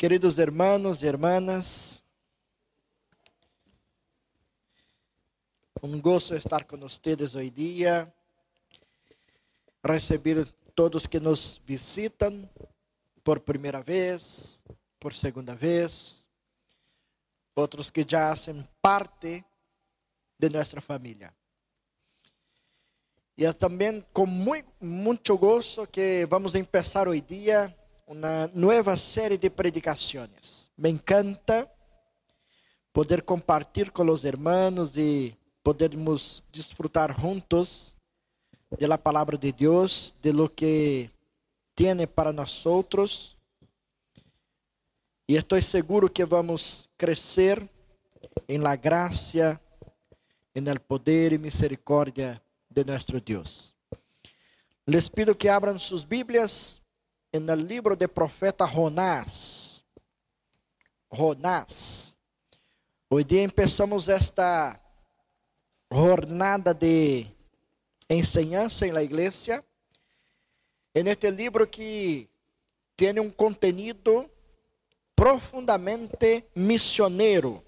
Queridos hermanos e hermanas, um gosto estar com vocês hoje dia, receber todos que nos visitam por primeira vez, por segunda vez, outros que já fazem parte de nossa família. E é também com muito, muito que vamos começar hoje dia uma nova série de predicações. Me encanta poder compartilhar com os hermanos e podermos desfrutar juntos de la palavra de Deus, de lo que tiene para nós. E estou seguro que vamos crescer em la graça, en el poder e misericórdia de nosso Deus. Les pido que abram suas Bíblias no livro do profeta Jonás. Jonás. Hoje dia começamos esta jornada de enseñança em la igreja. En este livro que tem um contenido profundamente missioneiro.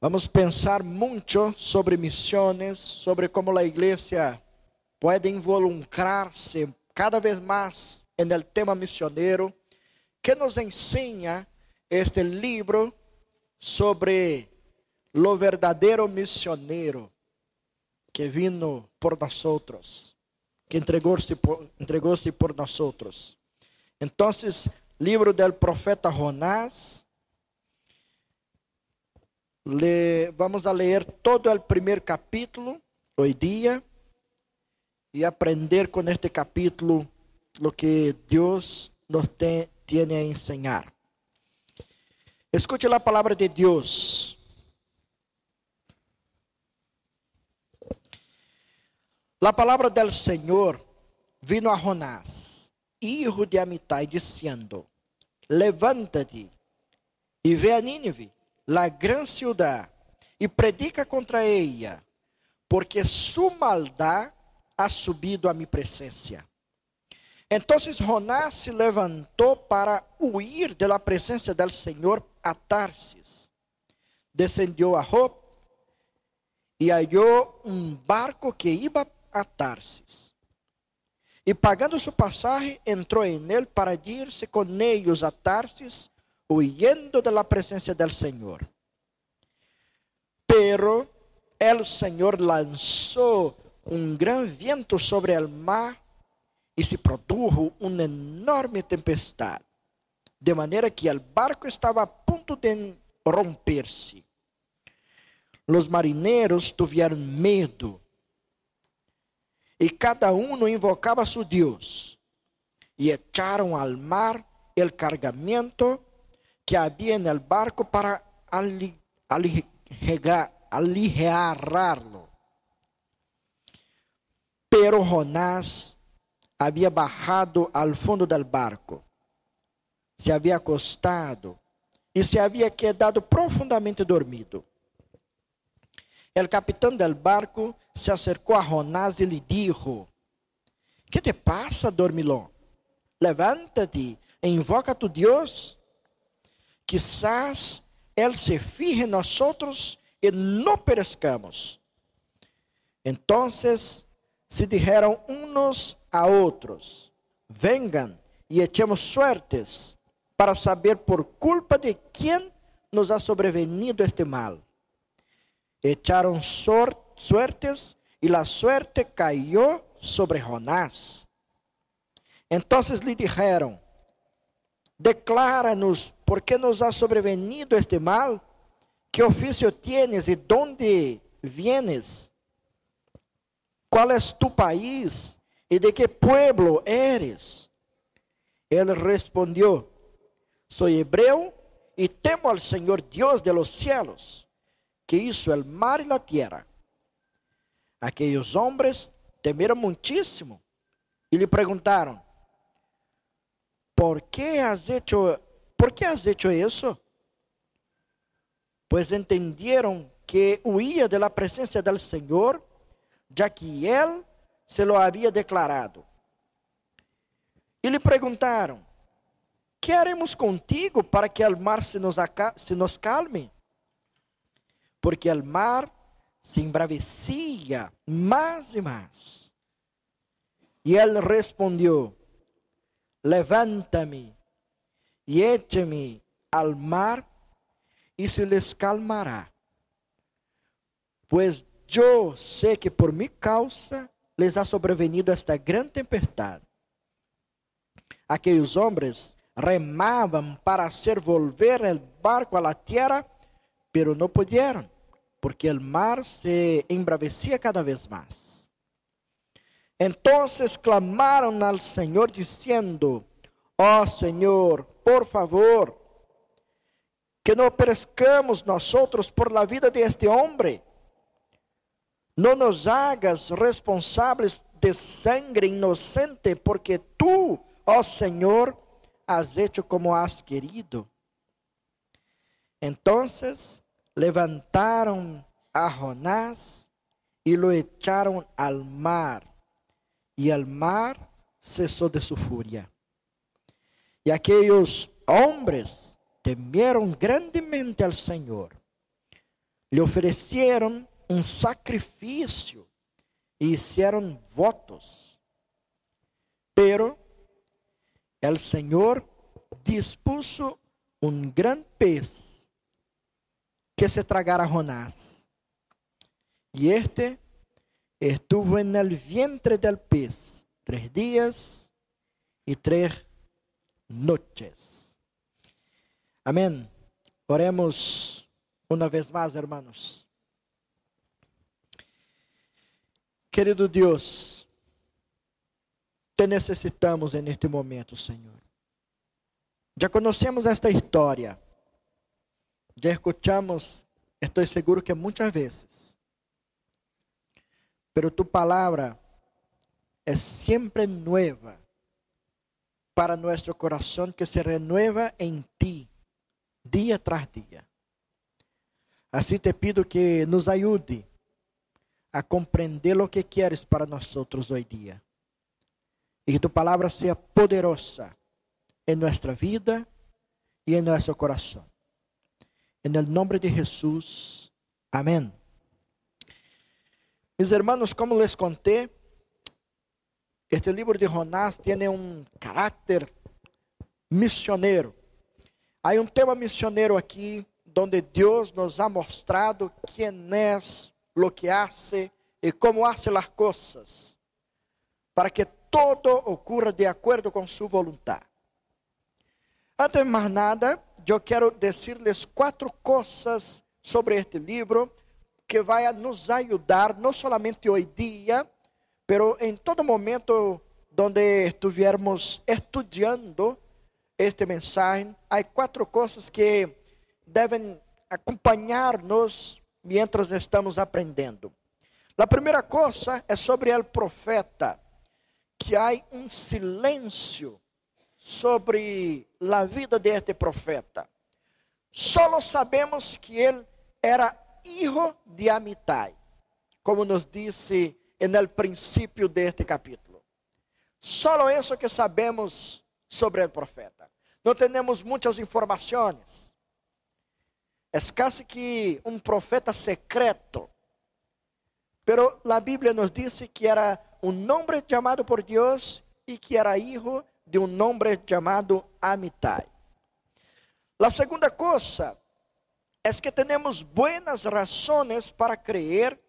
Vamos pensar muito sobre missões, sobre como a igreja pode involucrar-se cada vez mais no tema missioneiro, que nos ensina este livro sobre lo verdadeiro missioneiro que vino por nós outros, que entregou-se por, entregou por nós outros. Então, livro do profeta Jonás, le, vamos a ler todo o primeiro capítulo, hoje dia, e aprender com este capítulo o que Deus nos tem, tiene a enseñar. Escute a palavra de Deus. A palavra del Senhor vino a Jonás, hijo de Amitai, Levanta-te e ve a Nínive, la gran ciudad, e predica contra ella, porque su maldade ha subido a mi presencia. Entonces Jonás se levantó para huir de la presencia del Señor a Tarsis. Descendió a Job y halló un barco que iba a Tarsis. Y pagando su pasaje, entró en él para irse con ellos a Tarsis, huyendo de la presencia del Señor. Pero el Señor lanzó um grande vento sobre o mar e se produjo uma enorme tempestade, de maneira que o barco estava a ponto de romper-se. Os marinheiros tiveram medo e cada um invocava a seu Deus e echaram al mar o cargamento que havia no barco para aligerarlo. Pero Jonás havia bajado al fundo del barco, se havia acostado e se havia quedado profundamente dormido. El capitão del barco se acercou a Jonás e lhe dijo: Que te passa, dormilão? Levanta-te e invoca a tu Deus. Quizás Ele se fije em nós e não perezcamos. Então, se dijeron unos a outros: Vengan e echemos suertes para saber por culpa de quem nos ha sobrevenido este mal. Echaron suertes e la suerte cayó sobre Jonás. Entonces lhe dijeron: Decláranos por qué nos ha sobrevenido este mal, que oficio tienes e dónde vienes qual é tu país e de que pueblo eres? Ele respondeu: Sou hebreu e temo al Senhor Deus de los cielos, que hizo el mar e a tierra. Aqueles homens temeram muitíssimo e lhe perguntaram: ¿Por que has hecho, por que has hecho isso? Pues entendieron que huía de la presencia del Señor já que ele se lo havia declarado. E lhe perguntaram: Que haremos contigo para que o mar se nos, se nos calme? Porque o mar se embravecia mais e mais. E ele respondeu: Levanta-me e eche-me al mar, e se les calmará. Pois eu sei que por minha causa les ha sobrevenido esta grande tempestade. Aqueles homens remavam para hacer volver el barco a la tierra, pero no pudieron, porque el mar se embravecía cada vez más. Entonces clamaron al Señor diciendo, oh Señor, por favor, que no perezcamos nosotros por la vida de este hombre. No nos hagas responsables de sangre inocente, porque tú, oh Señor, has hecho como has querido. Entonces levantaron a Jonás y lo echaron al mar, y el mar cesó de su furia. Y aquellos hombres temieron grandemente al Señor. Le ofrecieron un sacrificio e hicieron votos. Pero el Señor dispuso un gran pez que se tragara Jonás. Y este estuvo en el vientre del pez tres días y tres noches. Amém. Oremos uma vez mais, hermanos. Querido Deus, te necessitamos en este momento, Senhor. Já conhecemos esta história. Já escuchamos, estou seguro que muitas vezes. Pero tu palavra é sempre nueva para nosso coração que se renueva em ti dia tras dia. Assim te pido que nos ajude a compreender o que queres para nós hoje dia. E que tu palavra seja poderosa em nossa vida e em nosso coração. Em nome de Jesus. Amém. Mis hermanos, como les conté, este livro de Jonás tem um caráter missioneiro. Há um tema missioneiro aqui, onde Deus nos ha mostrado quem é, lo que hace e como hace as coisas, para que todo ocorra de acordo com sua vontade. Antes de mais nada, eu quero dizer-lhes quatro coisas sobre este livro que vai nos ajudar, não somente hoje dia, pero em todo momento donde estivermos estudando este mensagem, há quatro coisas que devem acompanhar-nos mientras estamos aprendendo. A primeira coisa é sobre o profeta, que há um silêncio sobre a vida deste profeta. Só sabemos que ele era hijo de Amitai, como nos disse no princípio deste capítulo. Só isso que sabemos sobre o profeta. Não temos muitas informações. É quase que um profeta secreto. Pero a Bíblia nos diz que era um nome chamado por Deus e que era hijo de um nome chamado Amitai. A segunda coisa é que temos buenas razões para crer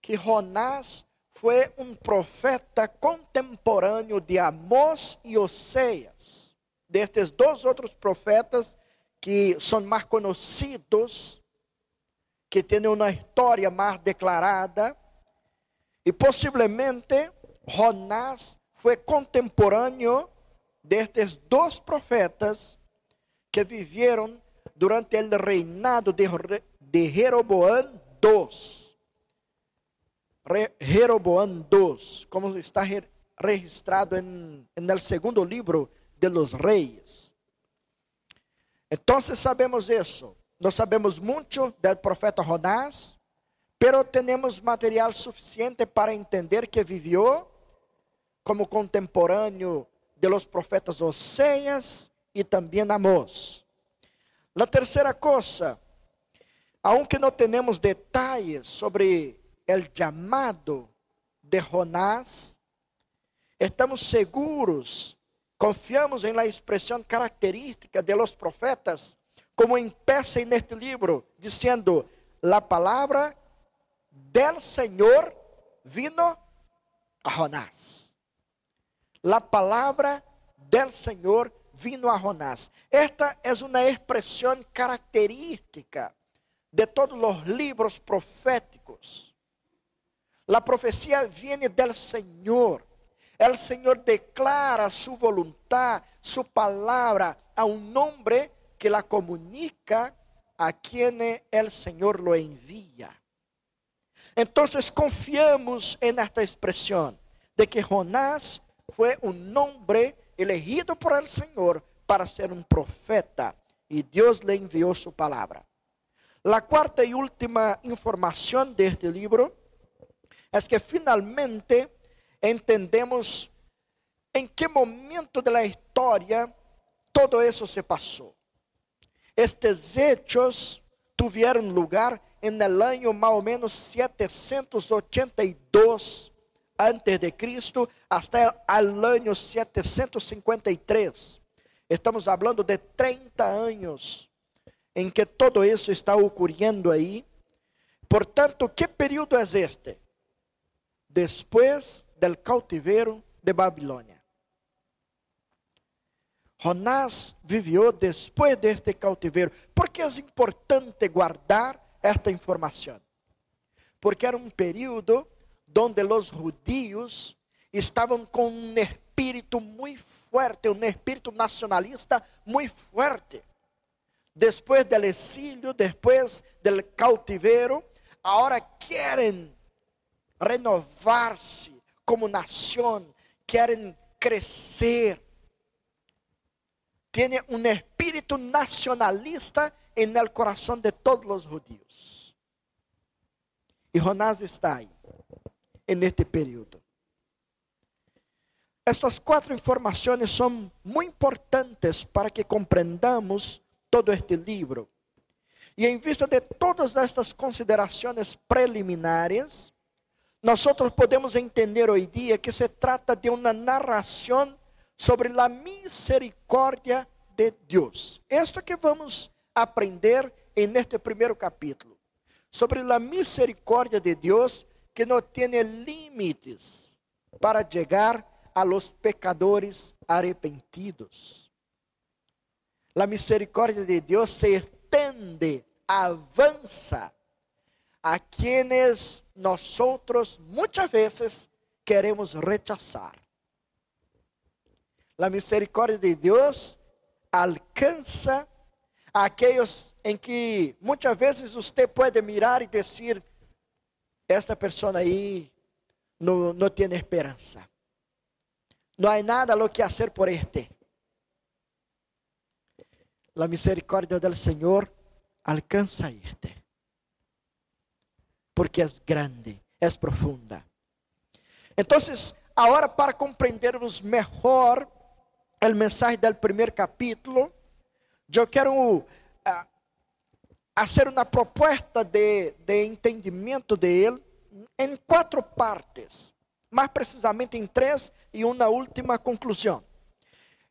que Jonás foi um profeta contemporâneo de Amós e Oséias, destes dois outros profetas que são mais conhecidos, que têm uma história mais declarada, e possivelmente Jonás foi contemporâneo destes dois profetas que viveram durante o reinado de, de Jeroboam II. Jeroboam II, como está registrado el segundo livro de los Reis. Então sabemos isso. Nós sabemos muito do profeta Jonás, pero temos material suficiente para entender que viveu como contemporâneo de los profetas Oséias y también Amós. La tercera cosa, aunque no tenemos detalles sobre el llamado de Jonás, estamos seguros, confiamos en la expresión característica de los profetas, como empieza en este libro, diciendo, la palabra del Señor vino a Jonás. La palabra del Señor vino a Jonás. Esta es una expresión característica de todos los libros proféticos. La profecía viene del Señor. El Señor declara su voluntad, su palabra a un hombre que la comunica a quien el Señor lo envía. Entonces confiamos en esta expresión de que Jonás fue un hombre elegido por el Señor para ser un profeta y Dios le envió su palabra. La cuarta y última información de este libro es que finalmente entendemos en qué momento de la historia todo eso se pasó. Estes hechos tuvieron lugar en el año más o menos 782 antes de Cristo hasta el año 753. Estamos hablando de 30 años em que todo isso está ocorrendo aí. Portanto, que período é este? Depois del cautiveiro de Babilônia. Jonás viveu depois deste cautiveiro. Por que é importante guardar esta informação? Porque era um período donde os judíos estavam com um espírito muito forte, um espírito nacionalista muito forte. Depois do exílio, depois do cautiveiro, agora querem renovar-se como nação, querem crescer. Tem um espírito nacionalista no coração de todos os judíos. E Jonás está aí en este período. Estas cuatro informaciones son muy importantes para que comprendamos todo este libro. Y en vista de todas estas consideraciones preliminares, nosotros podemos entender hoy día que se trata de una narración sobre la misericordia de Dios. Esto que vamos a aprender en este primer capítulo. Sobre la misericordia de Dios que não tem limites para chegar a los pecadores arrepentidos. A misericórdia de Deus se estende, avança a quienes nosotros muitas vezes queremos rechazar. A misericórdia de Deus alcança aqueles em que muitas vezes você pode mirar e dizer esta pessoa aí não, não tem esperança. Não há nada lo que hacer por este. A misericórdia do Senhor alcança este. Porque é grande, é profunda. Então, agora para compreendermos melhor o mensagem do primeiro capítulo, eu quero uh, hacer una propuesta de, de entendimiento de él en cuatro partes, más precisamente en tres y una última conclusión.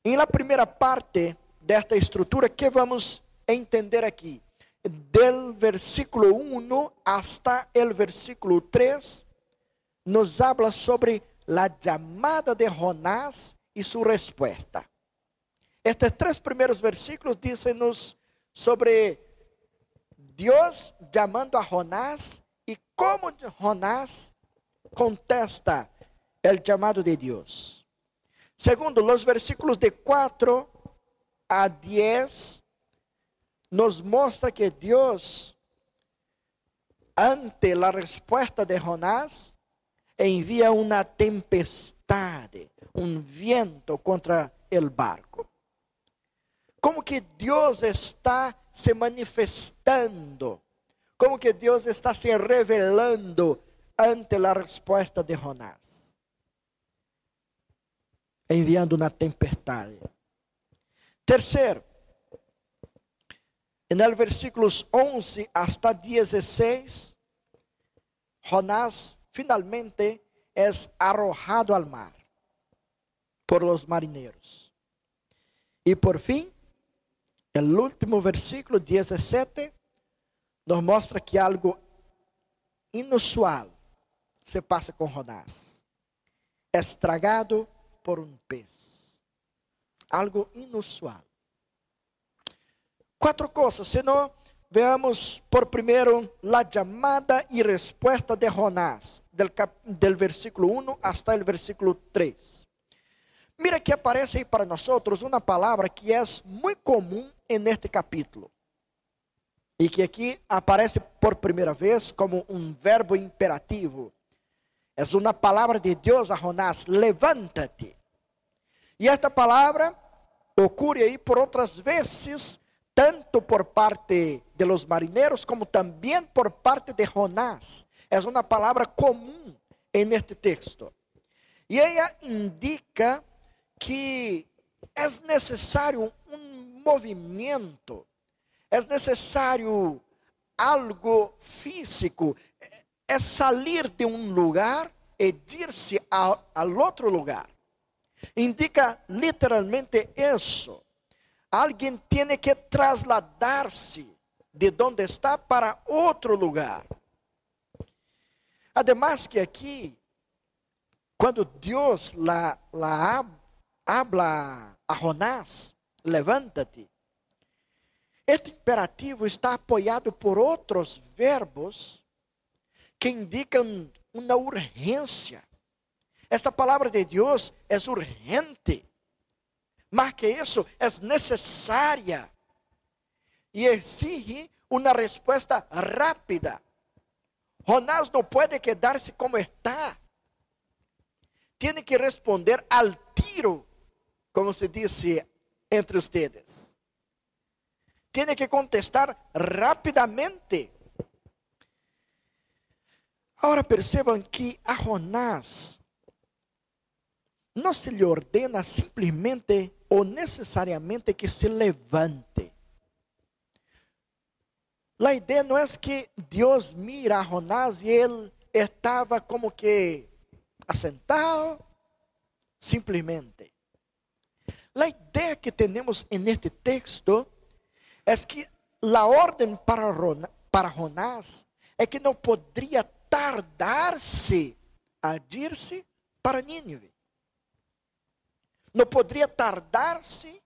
En la primera parte de esta estructura, ¿qué vamos entender aquí? Del versículo 1 hasta el versículo 3, nos habla sobre la llamada de Jonás y su respuesta. Estos tres primeros versículos dicen sobre Deus chamando a Jonás e como Jonás contesta o chamado de Deus. Segundo, os versículos de 4 a 10 nos mostra que Deus, ante a resposta de Jonás, envia uma tempestade, um vento contra o barco. Como que Deus está se manifestando, como que Deus está se revelando ante a resposta de Jonás, enviando uma tempestade. Terceiro, en el versículos 11 hasta 16, Jonás finalmente es arrojado al mar por los marineros. Y por fin, el último versículo 17 nos mostra que algo inusual se passa com Jonás. Estragado por um pez. Algo inusual. Quatro coisas, senão veamos por primeiro a chamada e resposta de Jonás, del, del versículo 1 hasta el versículo 3. Mira que aparece aí para nós uma palavra que é muito comum en este capítulo. E que aqui aparece por primeira vez como um verbo imperativo. É uma palavra de Deus a Jonás: levanta-te. E esta palavra ocorre aí por outras vezes, tanto por parte de los marineiros como também por parte de Jonás. É uma palavra comum em este texto. E ela indica que é necessário um movimento, é necessário algo físico, é sair de um lugar e ir-se ao, outro lugar. Indica literalmente isso. Alguém tem que trasladar-se de onde está para outro lugar. Ademais que aqui, quando Deus la, la habla a Jonás, levanta-te. Este imperativo está apoiado por outros verbos que indicam uma urgência. Esta palavra de Deus é urgente. Mas que isso é necessária. E exige uma resposta rápida. Jonás não pode quedar-se como está. Tem que responder al tiro, como se disse entre ustedes. Tem que contestar rapidamente. Agora percebam que a Jonás não se lhe ordena simplesmente ou necessariamente que se levante. A ideia não é que Deus mira a Jonás e ele estava como que assentado, simplesmente. A ideia que temos neste texto é que a ordem para, para Jonás é que não poderia tardar-se a ir-se para Nínive. Não poderia tardar-se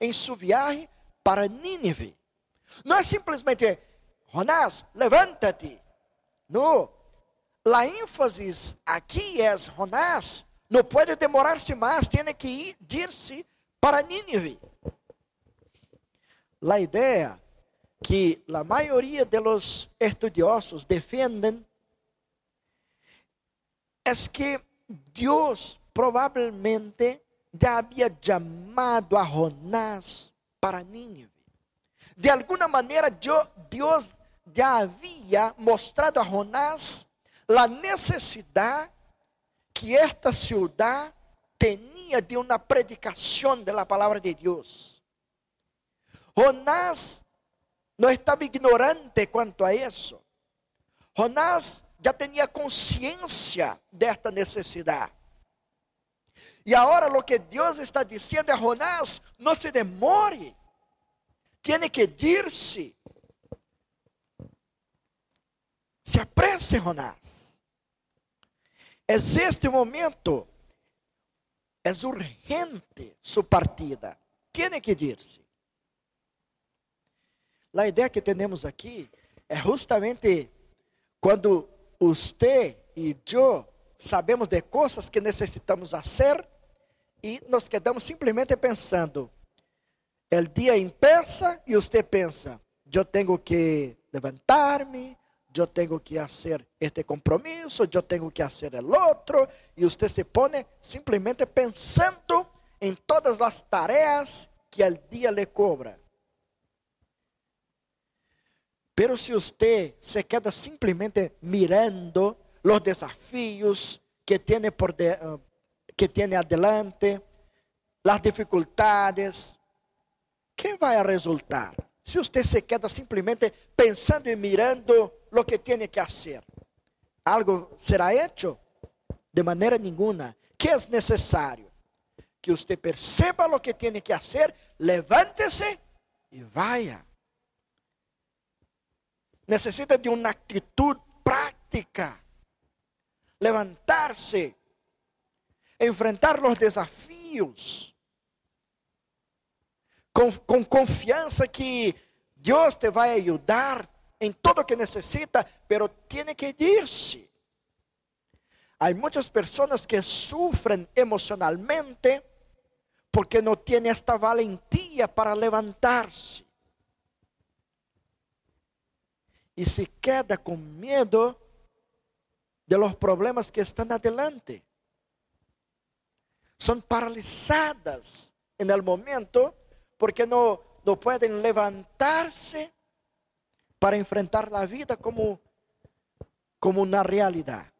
em sua viagem para Nínive. Não é simplesmente, Jonás, levanta-te. Não. A ênfase aqui é, Jonás, não pode demorar-se mais, tem que ir, ir-se para Nínive. A ideia que a maioria dos estudiosos defendem é que Deus provavelmente havia chamado a Jonás para Nínive. De alguma maneira, Deus já havia mostrado a Jonás a necessidade que esta cidade tinha de uma predicação da palavra de Deus. Jonás não estava ignorante quanto a isso. Jonás já tinha consciência desta necessidade. E agora o que Deus está dizendo a Jonás, não se demore, tem que ir-se. Se apresse, Jonás. É este momento, é urgente sua partida, tem que ir-se. A ideia que temos aqui é justamente quando você e eu sabemos de coisas que necessitamos fazer e nos quedamos simplesmente pensando. O dia empieza e você pensa, eu tenho que levantar-me, eu tenho que fazer este compromisso, eu tenho que fazer o outro, e você se põe simplesmente pensando em todas as tarefas que o dia lhe cobra. Pero se você se queda simplesmente mirando os desafios que tiene por de, uh, que tiene adelante, as dificuldades, ¿qué vai a resultar? Se você se queda simplesmente pensando e mirando lo que tem que fazer, algo será hecho? De maneira nenhuma. Que é necessário? Que você perceba lo que tem que fazer, levante-se e vaya. Necessita de uma atitude prática. Levantar-se, enfrentar os desafios com, com confiança que Deus te vai ajudar em tudo o que necessita, pero tiene que irse. Há muitas pessoas que sofrem emocionalmente porque não têm esta valentia para levantar-se. E se queda com medo de los problemas que estão adelante. São paralisadas en el momento porque no, no pueden levantarse para enfrentar la vida como, como una realidad.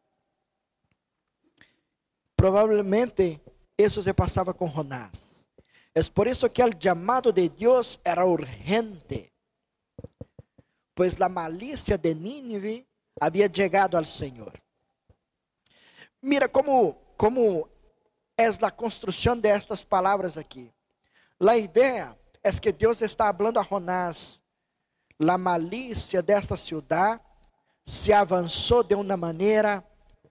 Probablemente eso se pasaba con Jonás. Es por eso que el llamado de Dios era urgente, pues la malicia de Nínive había llegado al Señor. Mira cómo, cómo es la construcción de estas palabras aquí. A ideia é que Deus está falando a Jonás. A malícia desta cidade se avançou de uma maneira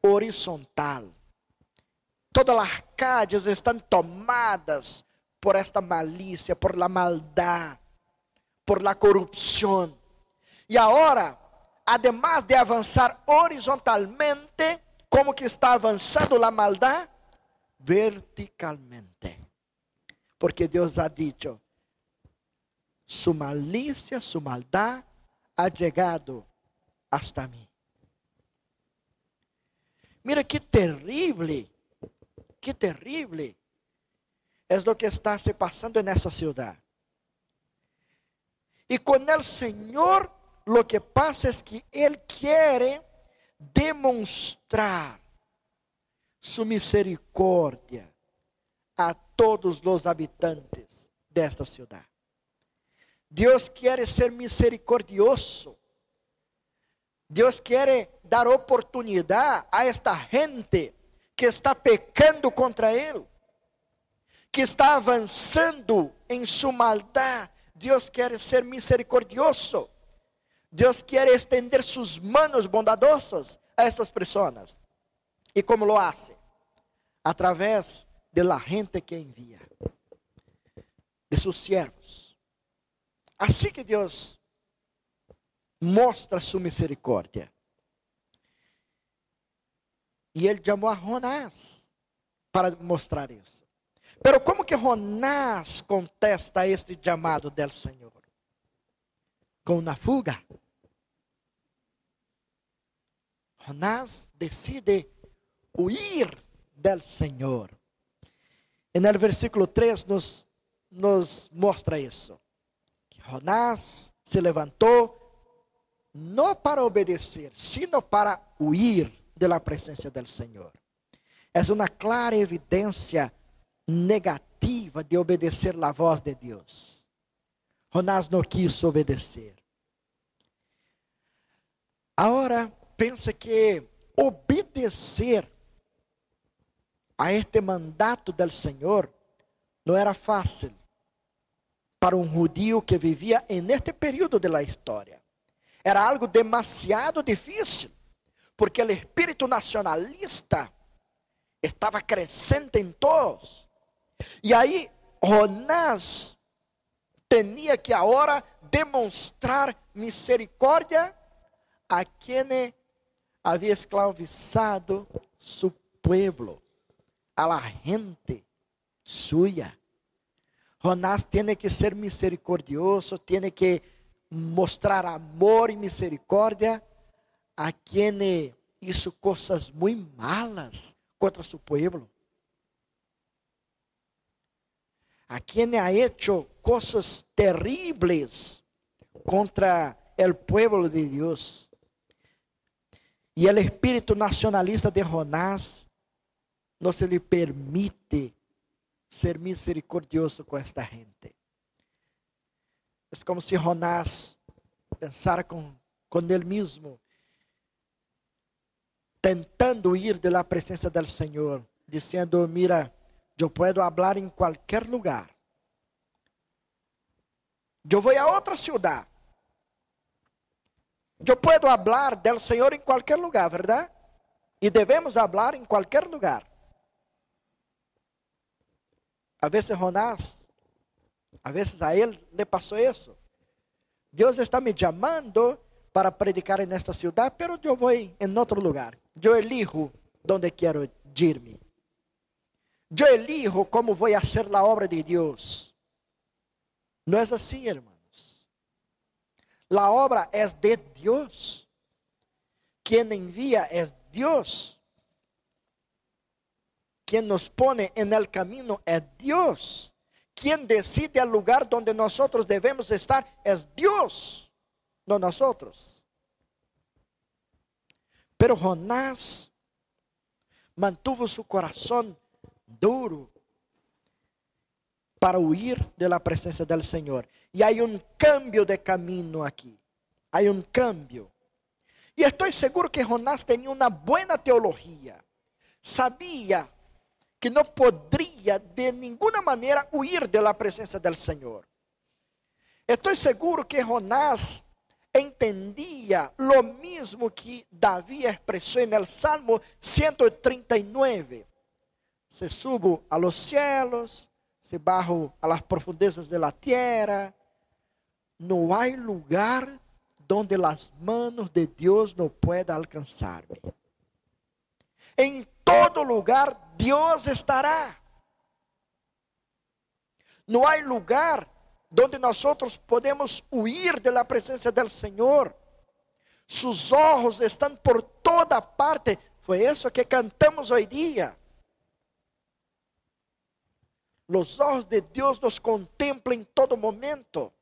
horizontal. Todas as Arcádias estão tomadas por esta malícia, por la maldade, por la corrupção. E agora, además de avançar horizontalmente, como que está avançando a maldade? Verticalmente. Porque Deus ha dicho, su malicia, su maldad ha llegado hasta mí. Mira que terrible, que terrible es lo que está pasando en esa ciudad. Y con el Señor lo que pasa es que Él quiere demonstrar su misericordia a todos os habitantes desta cidade. Deus quer ser misericordioso. Deus quer dar oportunidade a esta gente que está pecando contra Ele, que está avançando em sua maldade. Deus quer ser misericordioso. Deus quer estender suas manos bondadosas a estas pessoas. E como lo hace? Através de la gente que envía, de sus siervos. Así que Dios mostra su misericordia. E ele chamou a Jonás para mostrar isso. Pero como que Jonás contesta este chamado del Senhor? Com uma fuga. Jonás decide huir del Senhor. E no versículo 3 nos, nos isso. Que Jonás se levantou não para obedecer, sino para huir de la presença do Senhor. É uma clara evidência negativa de obedecer a voz de Deus. Jonás não quis obedecer. Agora, pensa que obedecer a este mandato del Senhor não era fácil para um judío que vivia en este período de la história. Era algo demasiado difícil, porque o espírito nacionalista estava crescente em todos. E aí Jonás tinha que agora demonstrar misericórdia a quem havia escravizado su pueblo a la gente suya. Jonás tiene que ser misericordioso, tiene que mostrar amor y misericordia a quien hizo cosas muy malas contra su pueblo. A quien ha hecho cosas terribles contra el pueblo de Dios. Y el espíritu nacionalista de Jonás não se lhe permite ser misericordioso com esta gente. É como se Jonás pensara com, ele mesmo, tentando ir da presença do Senhor, dizendo: Mira, eu posso falar em qualquer lugar. Eu vou a outra cidade. Eu posso falar do Senhor em qualquer lugar, verdade? E devemos falar em qualquer lugar. A vezes Jonás, a vezes a ele le passou isso. Deus está me chamando para predicar nesta cidade, pero eu vou em outro lugar. Eu elijo onde quero ir-me. Eu elijo como fazer a obra de Deus. Não é assim, hermanos. A obra é de Deus. Quem envia é Deus. Quem nos pone en el camino é Deus. Quem decide o lugar onde nós devemos estar é Deus, não nós. Pero Jonás mantuvo su corazón duro para huir de la presencia del Señor. Y hay un cambio de camino aquí. Hay un cambio. Y estoy seguro que Jonás tenía una buena teología. Sabía que no podría de ninguna manera huir de la presencia del Señor. Estoy seguro que Jonás entendía lo mismo que David expresó en el Salmo 139. Se subo a los cielos, se bajo a las profundezas de la tierra, no hay lugar donde las manos de Dios no puedan alcanzarme. En todo lugar Dios estará. No hay lugar donde nosotros podemos huir de la presencia del Señor. Sus ojos están por toda parte. Fue eso que cantamos hoy día. Los ojos de Dios nos contemplan en todo momento.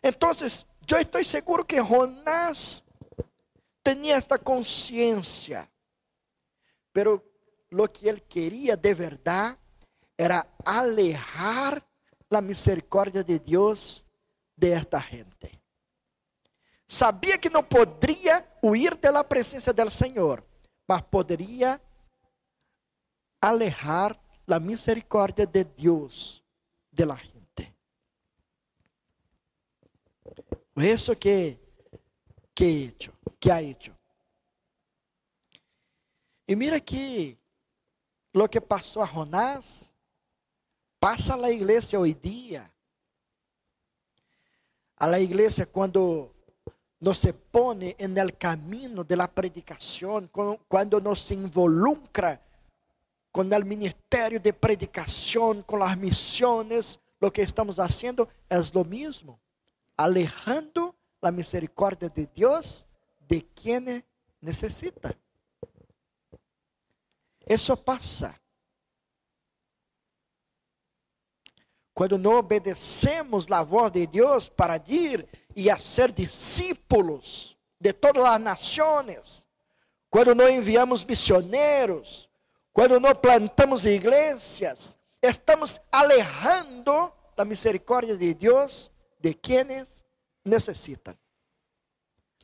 Entonces, yo estoy seguro que Jonás tenía esta conciencia, pero lo que él quería de verdad era alejar la misericordia de Dios de esta gente. Sabia que não poderia huir da presença do Senhor, mas poderia alejar a misericórdia de Deus de la gente. Isso que que hecho, que ha hecho. E mira aqui lo que passou a Jonás Pasa a la iglesia hoy día. A la iglesia cuando no se pone en el camino de la predicación, cuando no se involucra con el ministerio de predicación, con las misiones, lo que estamos haciendo es lo mismo, alejando la misericordia de Dios de quien necesita. Eso pasa. quando não obedecemos a voz de Deus para ir e a ser discípulos de todas as nações, quando não enviamos missioneiros, quando não plantamos igrejas, estamos alejando a misericórdia de Deus de quienes necessitam.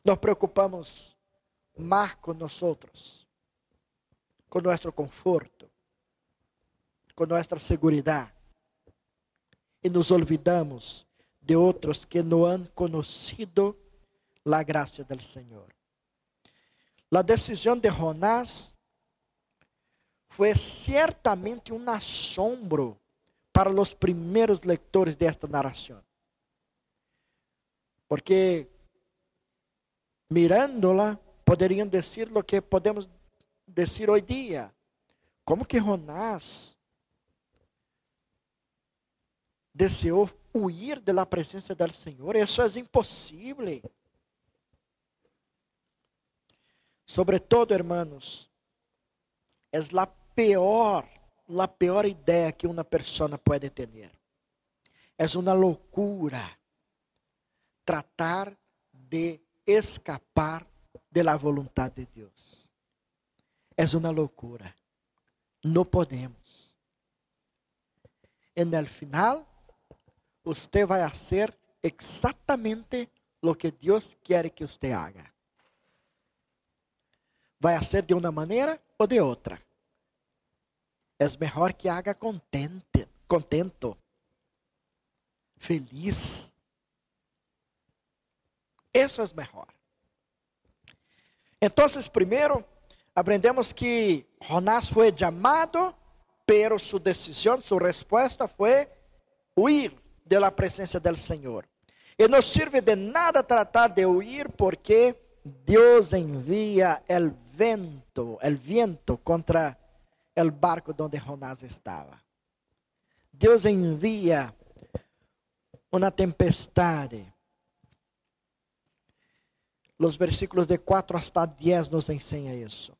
Nos preocupamos mais com nós, com nosso conforto, com nossa segurança e nos olvidamos de outros que não han conhecido a graça do Senhor. A decisão de Jonás foi certamente um assombro para os primeiros lectores desta narração. Porque mirándola, poderiam dizer o que podemos dizer hoje dia. Como que Jonás deseou huir da presença do Senhor. Isso é impossível. Sobretudo, hermanos, é a pior, a pior ideia que uma pessoa pode ter. É uma loucura tratar de escapar da vontade de Deus. É uma loucura. Não podemos. E no final, você vai fazer exatamente o que Deus quer que você haga. Vai fazer de uma maneira ou de outra. É melhor que haga contente, contento, feliz. Isso é melhor. Então, primeiro, aprendemos que Jonás foi chamado, pero sua decisão, sua resposta foi huir de la presença do Senhor. E não serve de nada tratar de huir, porque Deus envia o vento, o viento contra o barco onde Jonás estava. Deus envia uma tempestade os versículos de 4 hasta 10 nos ensinam isso.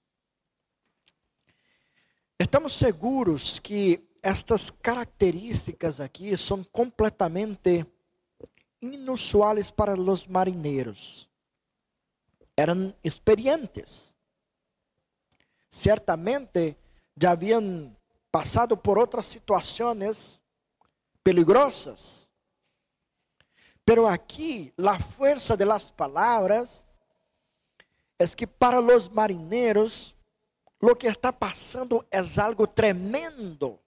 Estamos seguros que estas características aqui são completamente inusuais para os marinheiros. Eram experientes. Certamente já haviam passado por outras situações peligrosas. Pero aqui, a força de las palavras es que para los marineros lo que está pasando es algo tremendo,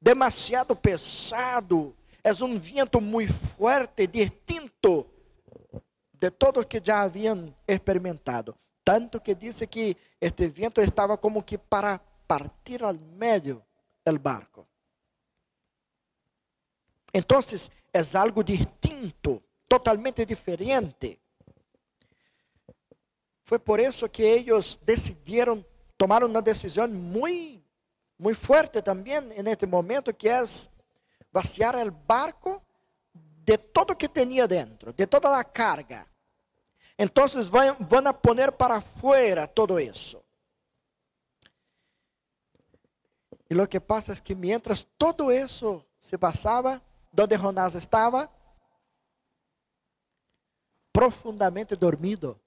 demasiado pesado, es un viento muy fuerte, distinto de todo que já haviam experimentado. Tanto que disse que este viento estava como que para partir al medio del barco. Então, é algo distinto, totalmente diferente. Foi por isso que eles decidiram, tomaram uma decisão muito, muito forte também neste momento, que é vaciar o barco de todo que tinha dentro, de toda a carga. Então vão, vão a poner para fora todo isso. E o que passa é que mientras todo isso se passava, onde Jonás estava? Profundamente dormido.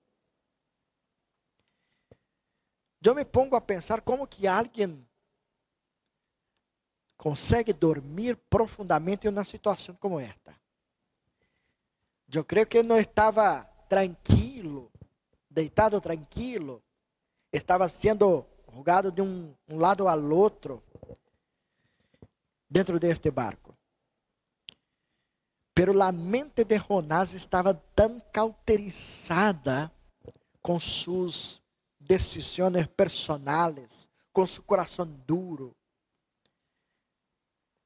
Eu me pongo a pensar como que alguém consegue dormir profundamente em uma situação como esta. Eu creio que não estava tranquilo, deitado tranquilo, estava sendo jogado de um lado ao outro dentro deste barco. Pero a mente de Jonás estava tão cauterizada com suas decisiones personales, con su corazón duro,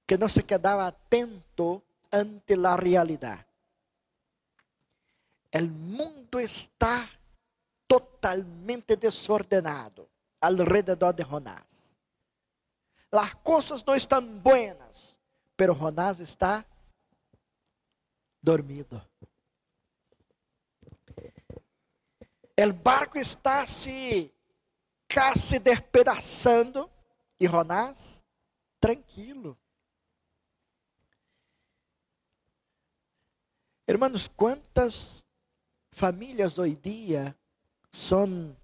que no se quedaba atento ante la realidad. El mundo está totalmente desordenado alrededor de Jonás. Las cosas no están buenas, pero Jonás está dormido. O barco está se casi despedaçando e Jonás tranquilo. Hermanos, quantas famílias hoje dia são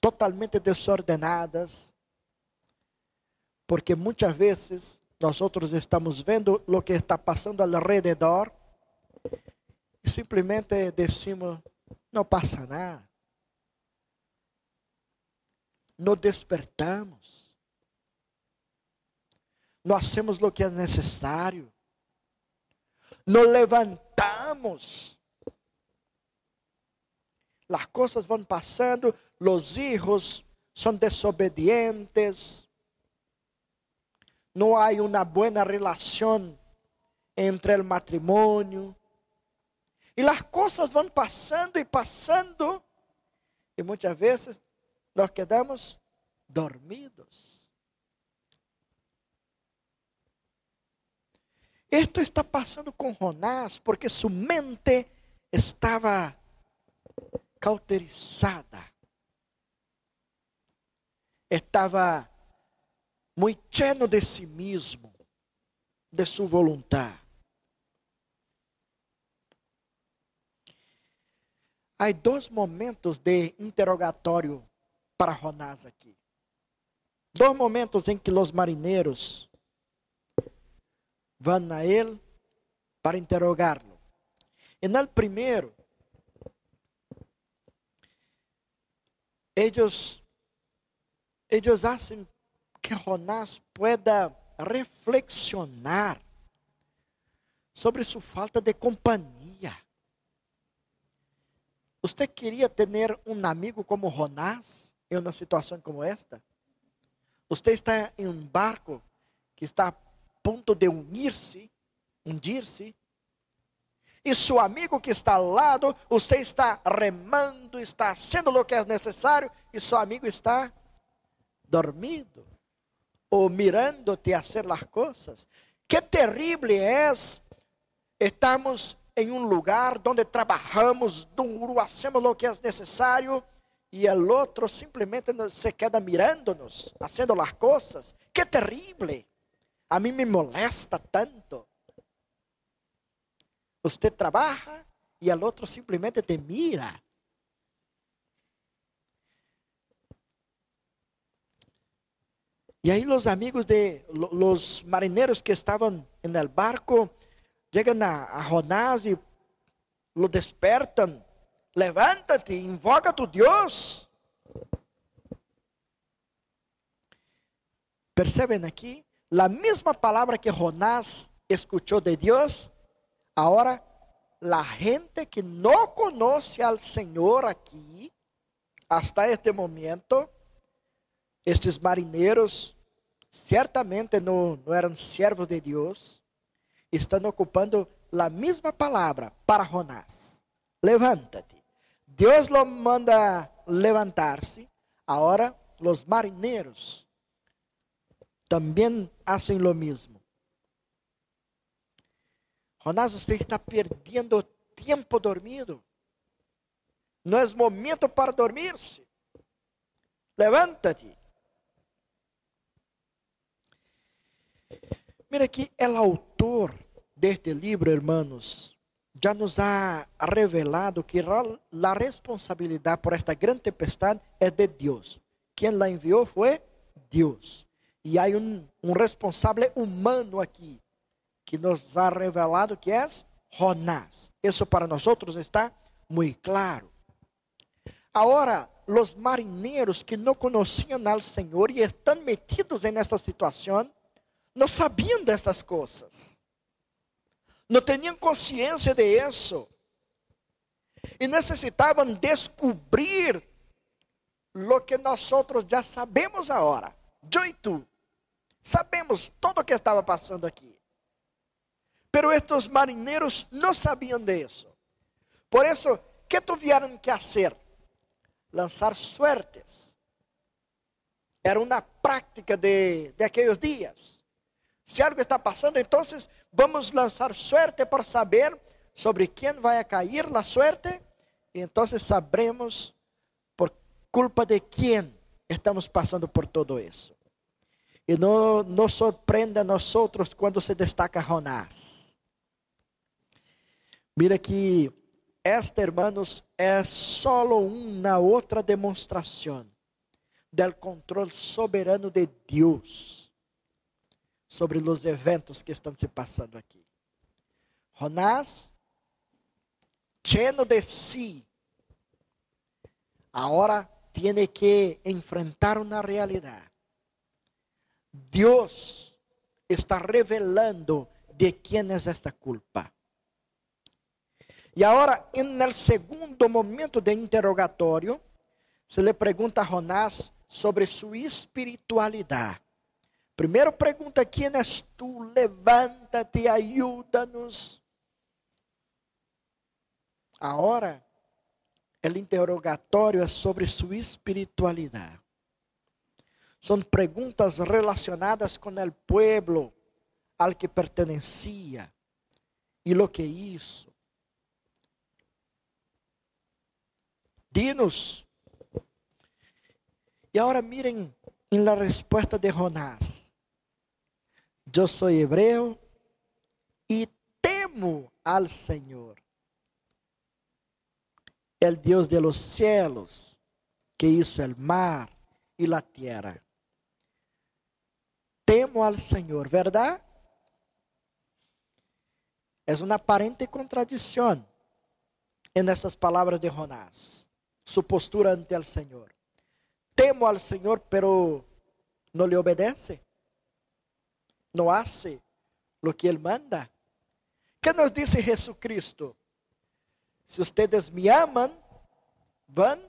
totalmente desordenadas, porque muitas vezes nós outros estamos vendo o que está passando ao redor e simplesmente decimos não passa nada. Nos despertamos. Nós hacemos o que é necessário. Nos levantamos. As coisas vão passando, os hijos são desobedientes. Não há uma boa relação entre o matrimônio e as coisas vão passando e passando, e muitas vezes nós quedamos dormidos. Isto está passando com Jonás, porque sua mente estava cauterizada. Estava muito cheio de si mesmo, de sua vontade. Há dois momentos de interrogatório para Jonás aqui. Dois momentos em que os marinheiros vão a ele para interrogarlo. En el primero, ellos, ellos hacen que Jonás pueda reflexionar sobre su falta de compañía. ¿Usted quería tener un amigo como Jonás en una situación como esta? Usted está em um barco que está a ponto de unir-se, hundir-se, e seu amigo que está ao lado, você está remando, está fazendo o que é necessário, e seu amigo está dormindo, ou mirando-te a fazer as coisas. Que terrível é estarmos em um lugar onde trabalhamos duro, fazemos o que é necessário, y el otro simplemente se queda mirándonos, haciendo las cosas. ¡Qué terrible! A mí me molesta tanto. Usted trabaja y el otro simplemente te mira. Y ahí los amigos de los marineros que estaban en el barco llegan a, a Jonás y lo despertan Levanta-te, invoca tu Deus. Percebem aqui? A mesma palavra que Jonás escutou de Deus, agora a gente que não conhece al Senhor aqui, hasta este momento, estes marinheiros certamente não, eram servos de Deus, estão ocupando a mesma palavra para Jonás. Levanta-te. Deus lo manda levantar-se. Agora, os marinheiros também fazem lo mesmo. Jonás, você está perdendo tempo dormido. Não é momento para dormir-se. Levanta-te. Mira aqui, o autor deste livro, irmãos, já nos ha revelado que a responsabilidade por esta grande tempestade é de Deus. Quem la enviou foi Deus. E há um responsável humano aqui, que nos ha revelado que é Jonás. Isso para nós está muito claro. Agora, os marinheiros que não conheciam ao Senhor e estão metidos nessa situação, não sabiam dessas coisas não tinham consciência de isso. E necessitavam descobrir lo que nós já sabemos agora. Eu e tu. Sabemos tudo o que estava passando aqui. Pero estes marinheiros não sabiam disso. Por isso, que tiveram que fazer? Lançar suertes. Era uma prática de, de aqueles dias. Se algo está passando, então vamos lançar suerte para saber sobre quem vai cair a suerte. E então sabremos por culpa de quem estamos passando por todo isso. E não nos surpreenda a nós quando se destaca Jonás. Mira que esta, hermanos, é só uma outra demonstração do controle soberano de Deus sobre os eventos que estão se passando aqui. Jonás, lleno de si, agora tiene que enfrentar uma realidade. Deus está revelando de quem é esta culpa. E agora, no segundo momento de interrogatório, se lhe pergunta a Jonás sobre sua espiritualidade. Primeiro pergunta: quem és tu? Levanta-te, ajuda-nos. Agora, o interrogatório é sobre sua espiritualidade. São perguntas relacionadas com o pueblo al que pertenecia e lo que hizo. Dinos. E agora miren em la resposta de Jonás. Eu sou hebreu e temo al Senhor, el Deus de los cielos, que hizo el mar e la tierra. Temo al Senhor, verdade? É uma aparente contradição en essas palavras de Jonás, sua postura ante o Senhor. Temo al Senhor, pero não lhe obedece. Não hace lo que Ele manda. Que nos disse Jesucristo? Se ustedes me amam, vão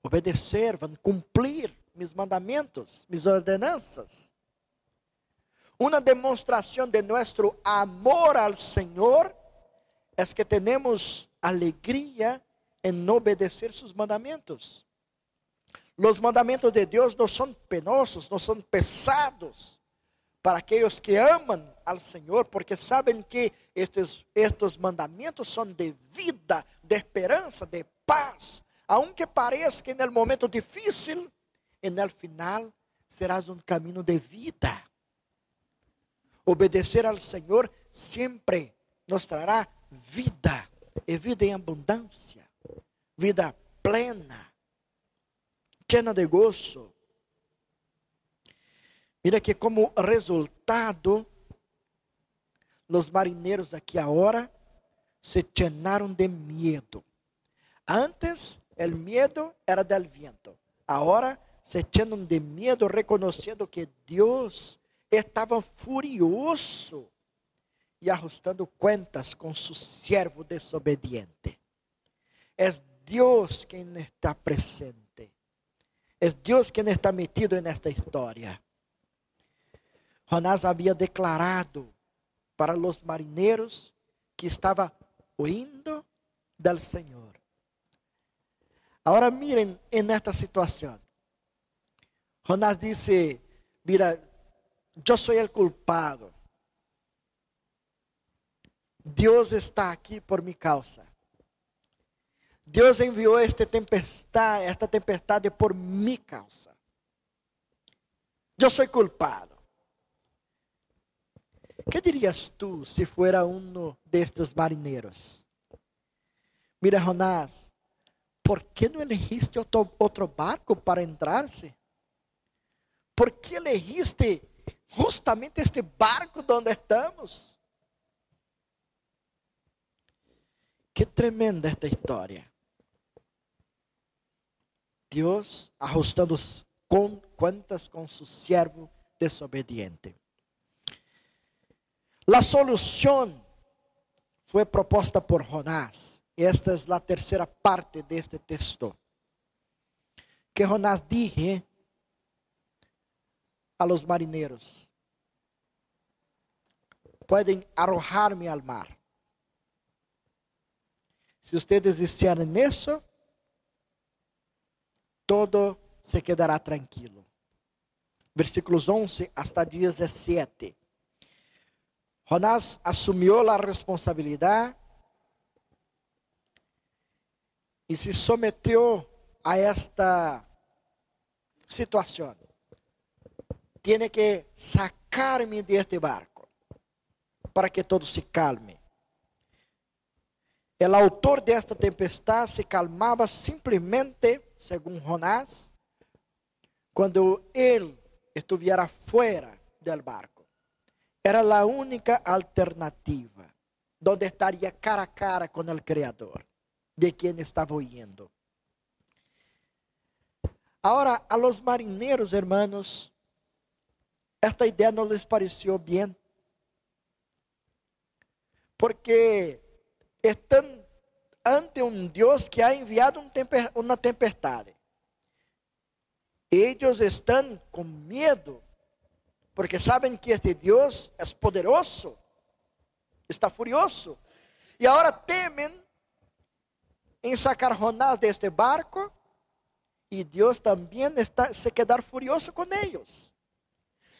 obedecer, vão cumprir mis mandamentos, mis ordenanças. Uma demonstração de nosso amor ao Senhor é que temos alegria em obedecer seus mandamentos. Os mandamentos de Deus não são penosos, não são pesados para aqueles que amam ao Senhor, porque sabem que estes, estes mandamentos são de vida, de esperança, de paz. Aunque pareça que no momento difícil, el final serás um caminho de vida. Obedecer ao Senhor sempre nos trará vida, e vida em abundância, vida plena, llena de gozo. Mira que como resultado, os marinheiros aqui agora se llenaram de medo. Antes, o medo era del viento. Agora, se llenan de medo, reconhecendo que Deus estava furioso e ajustando contas com seu servo desobediente. É Deus quem está presente. É Deus quem está metido nesta história. Jonás havia declarado para os marinheiros que estava huindo do Senhor. Agora miren en esta situação. Jonás disse: Mira, eu sou o culpado. Deus está aqui por minha causa. Deus enviou esta tempestade, esta tempestade por minha causa. Eu sou culpado. Que dirias tu se fuera um destes marinheiros? Mira, Jonás, ¿por que não elegiste outro, outro barco para entrar-se? ¿Por que elegiste justamente este barco donde estamos? Que tremenda esta história. Deus ajustando com, contas com seu servo desobediente. A solução foi proposta por Jonás. Esta é a terceira parte deste texto. Que Jonás dije a los marineros: Podem arrojar-me al mar. Se ustedes estiverem nisso, todo se quedará tranquilo. Versículos 11 hasta 17. Jonás assumiu a responsabilidade e se someteu a esta situação. Tiene que sacar-me de este barco para que todo se calme. O autor desta tempestade se calmava simplesmente, segundo Jonás, quando ele estivesse fora do barco. Era a única alternativa, onde estaria cara a cara com o Criador, de quem estava oyendo. Agora, a los marinheiros, hermanos, esta ideia não lhes pareceu bem. Porque estão ante um Deus que ha enviado uma tempestade. Eles estão com medo porque sabem que este Deus é poderoso, está furioso, e agora temem em sacar Jonás deste barco, e Deus também está se quedar furioso com eles.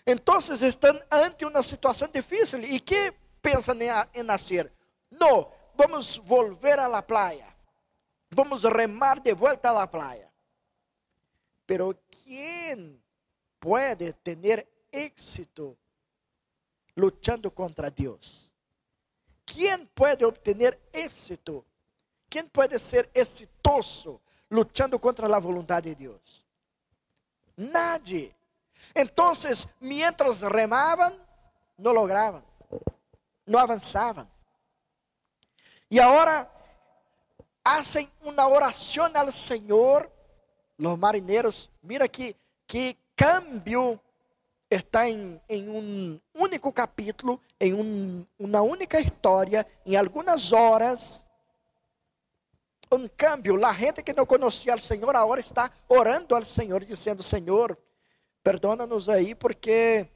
Então estão ante uma situação difícil, e que pensam em nascer? Não, vamos volver a la playa, vamos remar de volta a la playa. Pero quem pode ter éxito luchando contra Deus? ¿Quién puede obtener éxito? ¿Quién puede ser exitoso luchando contra la voluntad de Dios? Nadie. Entonces, mientras remaban, no lograban, no avanzaban, Y ahora hacen una oración al Señor. Los marineros, mira que, que cambio está em, em um único capítulo, em um, uma única história, em algumas horas. Um câmbio, a gente que não conhecia o Senhor agora está orando ao Senhor, dizendo: Senhor, perdona-nos aí, porque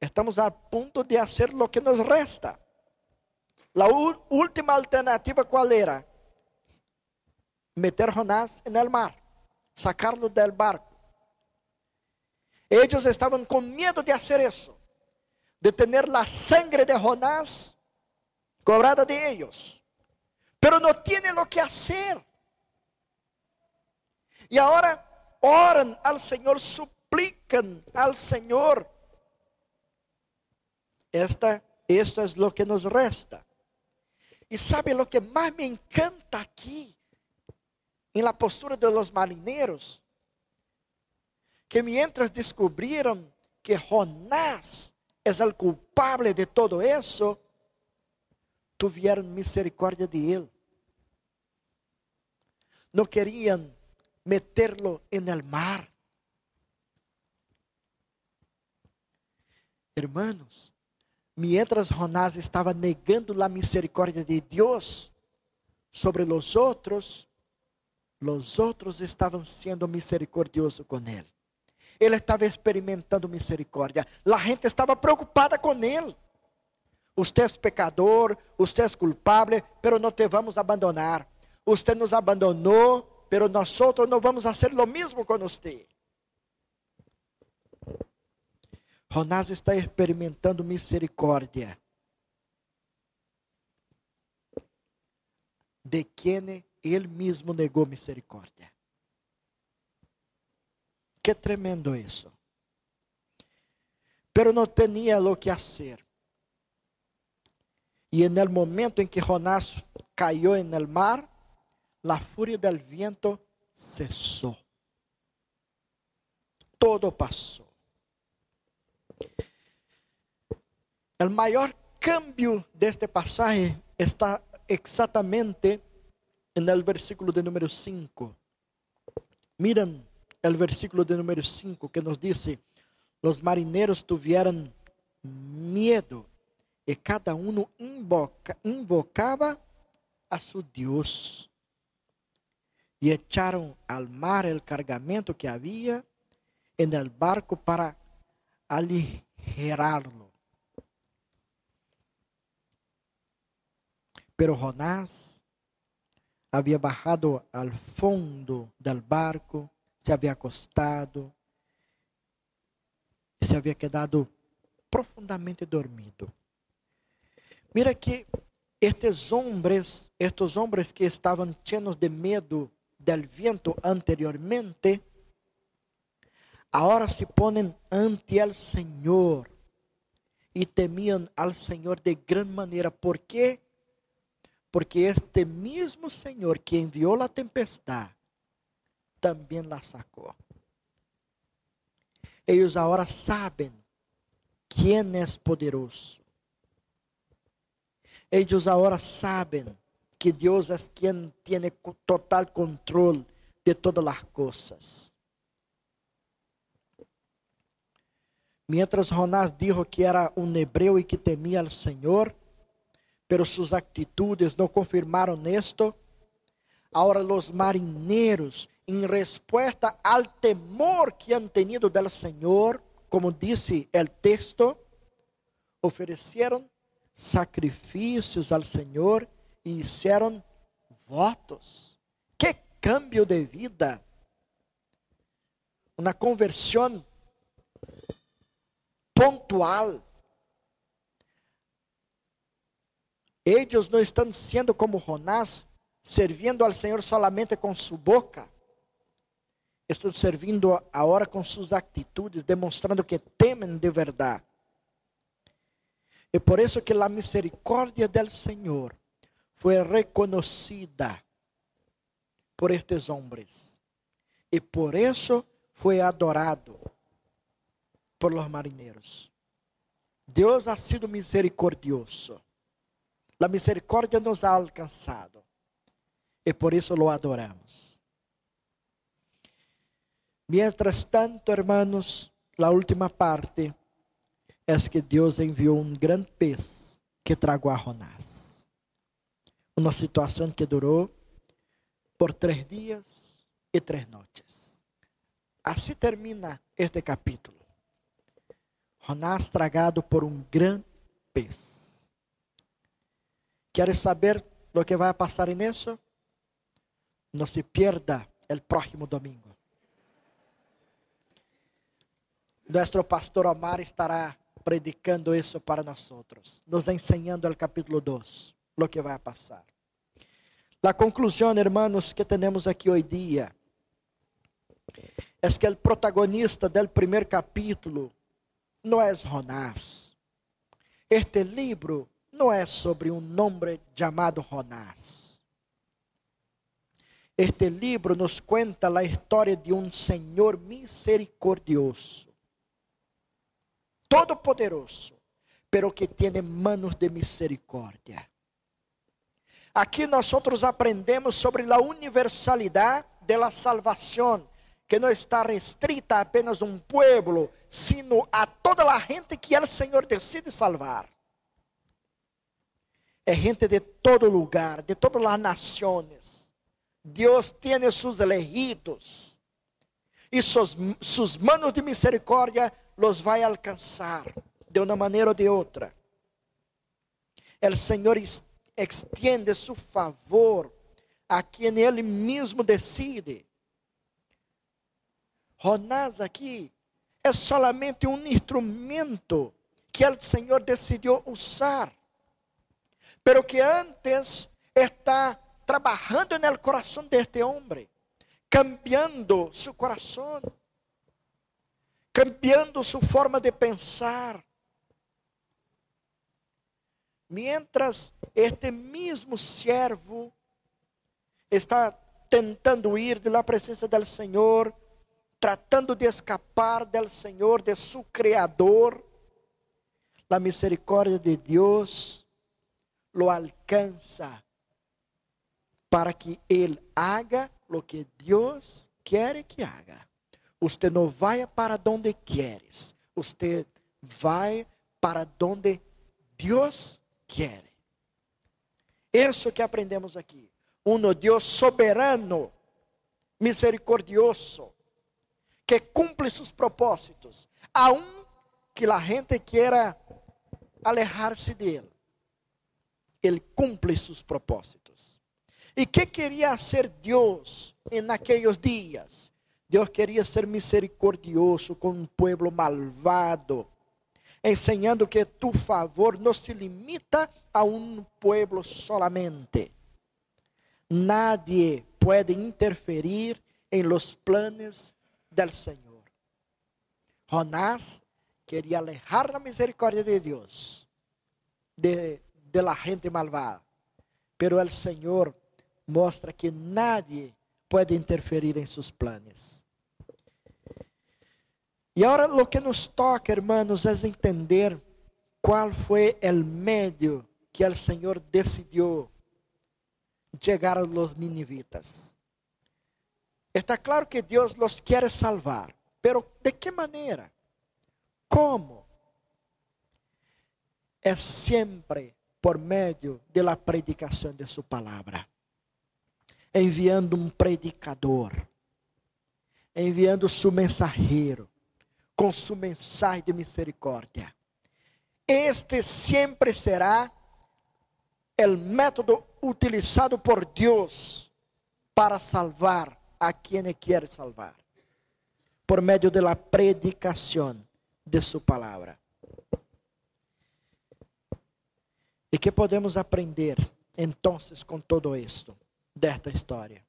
estamos a ponto de fazer o que nos resta. A última alternativa qual era? Meter Jonás no mar, sacarlo del barco. Eles estavam com medo de fazer isso, de ter a sangre de Jonás cobrada de eles, pero não tienen lo que hacer. E agora oram ao Senhor, suplicam ao Senhor. Esta, esto es lo que nos resta. E sabe lo que mais me encanta aqui, em la postura de los marineros? Que mientras descubrieron que Jonás es el culpable de todo eso, tuvieron misericordia de él. No querían meterlo en el mar. Hermanos, mientras Jonás estaba negando la misericordia de Dios sobre los otros, los otros estaban siendo misericordiosos con él ele estava experimentando misericórdia. A gente estava preocupada com ele. Você é pecador, você é culpável, pero não te vamos abandonar. Você nos abandonou, pero nós não vamos fazer o mesmo com você. Jonás está experimentando misericórdia. De quem ele mesmo negou misericórdia. Qué tremendo eso. Pero no tenía lo que hacer. Y en el momento en que Jonás cayó en el mar, la furia del viento cesó. Todo pasó. El mayor cambio de este pasaje está exactamente en el versículo de número 5. Miren el versículo de número 5 que nos dice, los marineros tuvieron miedo y cada uno invoca, invocaba a su Dios. Y echaron al mar el cargamento que había en el barco para aligerarlo. Pero Jonás había bajado al fondo del barco se havia acostado, se havia quedado profundamente dormido. Mira que estes homens, estes homens que estavam cheios de medo del viento anteriormente, agora se ponem ante el Senhor e temiam al Senhor de gran maneira. ¿Por quê? Porque este mesmo Senhor que enviou a tempestade também la sacou. Eles agora sabem quem é poderoso. Eles agora sabem que Deus é quem tem total controle de todas as coisas. Mientras Jonás dijo que era um hebreu e que temia al Senhor, pero suas atitudes não confirmaram esto, Agora, os marinheiros, em resposta ao temor que han tenido del Senhor, como disse o texto, ofereceram sacrifícios ao Senhor e fizeram votos. Que cambio de vida! Uma conversão pontual. Eles não estão sendo como Jonás, servindo ao Senhor solamente com sua boca, estão servindo agora com suas atitudes, demonstrando que temem de verdade. E por isso que a misericórdia do Senhor foi reconhecida por estes homens. E por isso foi adorado por los marinheiros. Deus ha sido misericordioso. A misericórdia nos ha alcançado. E por isso lo adoramos. Mientras tanto, hermanos, a última parte é que Deus enviou um grande pez que tragou a Jonás. Uma situação que durou por três dias e três noites. Assim termina este capítulo. Jonás tragado por um grande pez. ¿Quieres saber lo que vai passar nisso? Não se pierda el próximo domingo. Nuestro pastor Omar estará predicando isso para nós nos ensinando o capítulo 2, lo que vai passar. A conclusão, hermanos, que temos aqui hoje dia é que o protagonista do primeiro capítulo não é Jonás. Este livro não é sobre um nome chamado Jonás. Este livro nos conta a história de um Senhor misericordioso, todo-poderoso, pero que tem manos de misericórdia. Aqui nós outros aprendemos sobre a universalidade da salvação que não está restrita a apenas um pueblo, sino a toda a gente que o Senhor decide salvar. É gente de todo lugar, de todas as nações. Deus tem seus elegidos e suas, suas manos de misericórdia los vai alcançar de uma maneira ou de outra. O Senhor extiende seu favor a quem Ele mesmo decide. Jonás aqui é solamente um instrumento que o Senhor decidiu usar, pero que antes está trabalhando no coração deste homem, cambiando seu coração, cambiando sua forma de pensar. Mientras este mesmo servo está tentando ir de la presença do Senhor, tratando de escapar del Senhor, de su Creador, la misericórdia de Deus lo alcança para que ele haga lo que Deus quer que haga. Usted não vai para donde queres, usted vai para donde Deus quer. Isso que aprendemos aqui. Um Deus soberano, misericordioso, que cumpre seus propósitos, aun que a gente quiera alejar-se dele. Ele cumpre seus propósitos. E que queria ser Deus em naqueles dias? Deus queria ser misericordioso com um povo malvado, ensinando que tu favor não se limita a um povo solamente. Nadie pode interferir em los planes del Senhor. Jonás queria alejar a misericórdia de Deus de, de la gente malvada. Pero el Senhor mostra que nadie pode interferir em seus planos. E agora o que nos toca, hermanos, é entender qual foi o meio que o Senhor decidiu chegar a los ninivitas. Está claro que Deus los quer salvar, pero ¿de que maneira? Como? É sempre por meio de la de sua palavra. Enviando um predicador, enviando seu mensageiro, com sua mensagem de misericórdia. Este sempre será o método utilizado por Deus para salvar a quem quer salvar, por meio da predicação de sua palavra. E que podemos aprender então com todo isto, desta história?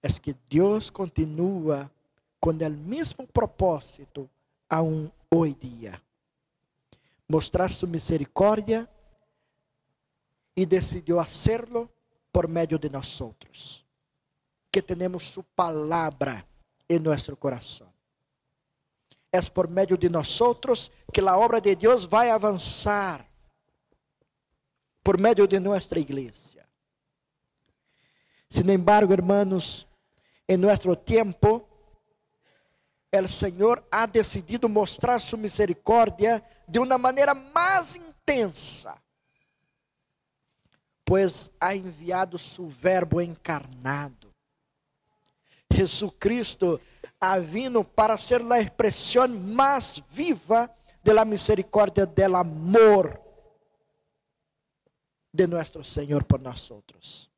É que Deus continua com o mesmo propósito aún hoje dia. Mostrar sua misericórdia e decidiu hacerlo por meio de nós outros que tenemos su palabra en nuestro corazón. Es por medio de nosotros que la obra de Dios vai avançar. por medio de nuestra iglesia. Sin embargo, hermanos, en nuestro tiempo, el Señor ha decidido mostrar su misericordia de una manera más intensa, pues ha enviado su verbo encarnado. Jesucristo ha vindo para ser a expressão mais viva de la misericórdia del amor de nuestro Senhor por nós outros.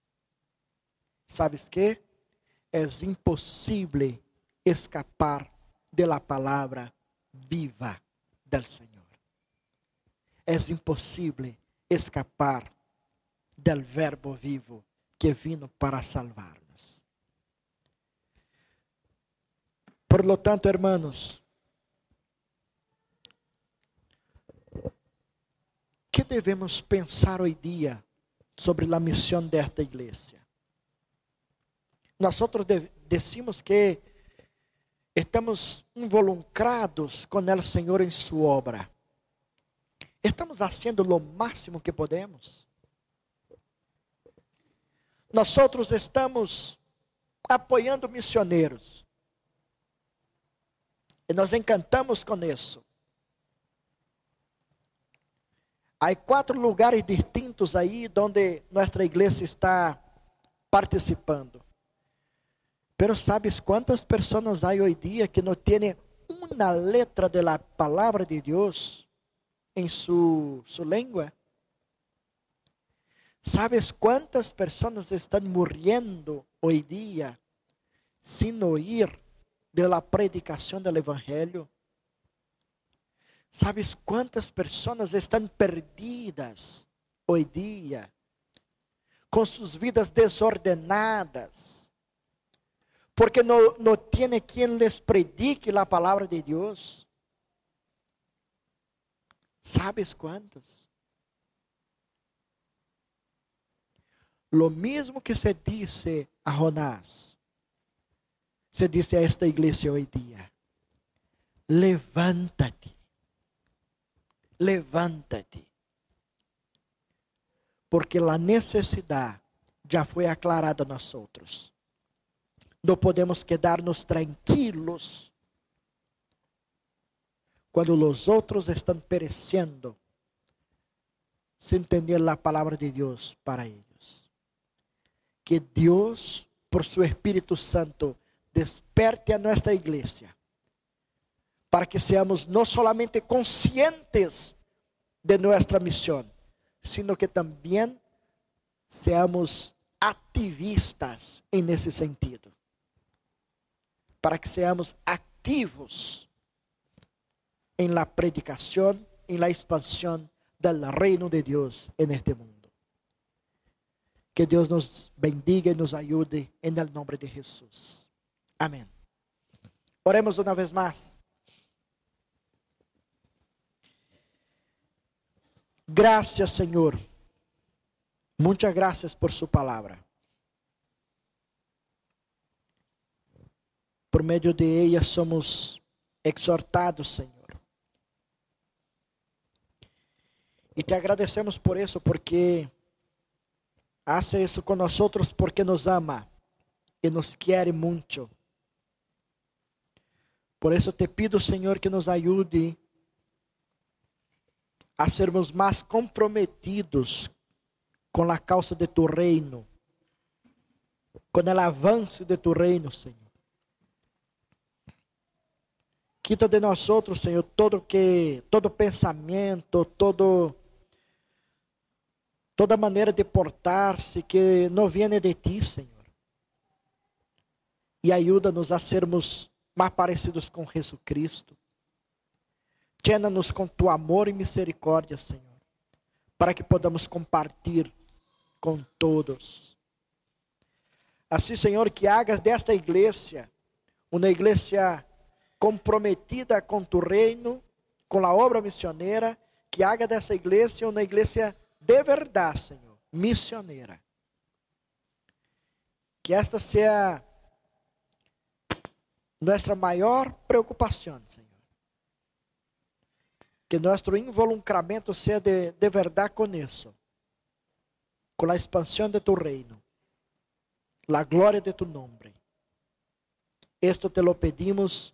¿Sabes que? É impossível escapar de la palavra viva del Senhor. É impossível escapar del verbo vivo que vino para salvar-nos. Por lo tanto, hermanos, que devemos pensar hoje dia sobre a missão desta igreja? Nós outros decimos que estamos involucrados com o Senhor em sua obra. Estamos fazendo o máximo que podemos. Nós outros estamos apoiando missioneiros. E nós encantamos com isso. Há quatro lugares distintos aí onde nossa igreja está participando. Pero sabes quantas pessoas há hoje dia que não têm uma letra da palavra de Deus em sua su língua? ¿Sabes quantas pessoas estão morrendo hoje dia sem ouvir de la predicação do Evangelho? ¿Sabes quantas pessoas estão perdidas hoje dia, com suas vidas desordenadas, porque não, não tem quem les predique a palavra de Deus? ¿Sabes quantos? Lo mesmo que se disse a Jonás, se disse a esta igreja hoje dia: levanta-te levanta-te. Porque a necessidade já foi aclarada a nós outros. Não podemos quedar-nos tranquilos quando os outros estão perecendo sem entender a palavra de Deus para eles. Que Deus, por seu Espírito Santo, desperte a nossa igreja para que seamos não solamente conscientes de nossa missão, sino que também seamos ativistas en ese sentido. Para que seamos activos en la predicación, en la expansión del reino de Dios en este mundo. Que Dios nos bendiga y nos ayude en el nombre de Jesús. Amén. Oremos una vez más. Graças, Senhor. Muitas graças por Sua palavra. Por meio de ela somos exortados, Senhor. E te agradecemos por isso, porque hace isso com nós porque nos ama e nos quer muito. Por isso te pido, Senhor, que nos ajude a sermos mais comprometidos com a causa de tu reino, com o avanço de tu reino, Senhor. Quita de nós outros, Senhor, todo que todo pensamento, todo toda maneira de portar-se que não viene de ti, Senhor. E ajuda-nos a sermos mais parecidos com Jesus Cristo. Llena-nos com tu amor e misericórdia, Senhor, para que podamos compartilhar com todos. Assim, Senhor, que hagas desta igreja uma igreja comprometida com tu reino, com a obra missioneira, que haga dessa igreja uma igreja de verdade, Senhor, missioneira. Que esta seja nossa maior preocupação, Senhor que nosso involucramento seja de, de verdade com isso. con la expansión de tu reino, la gloria de tu nombre. Esto te lo pedimos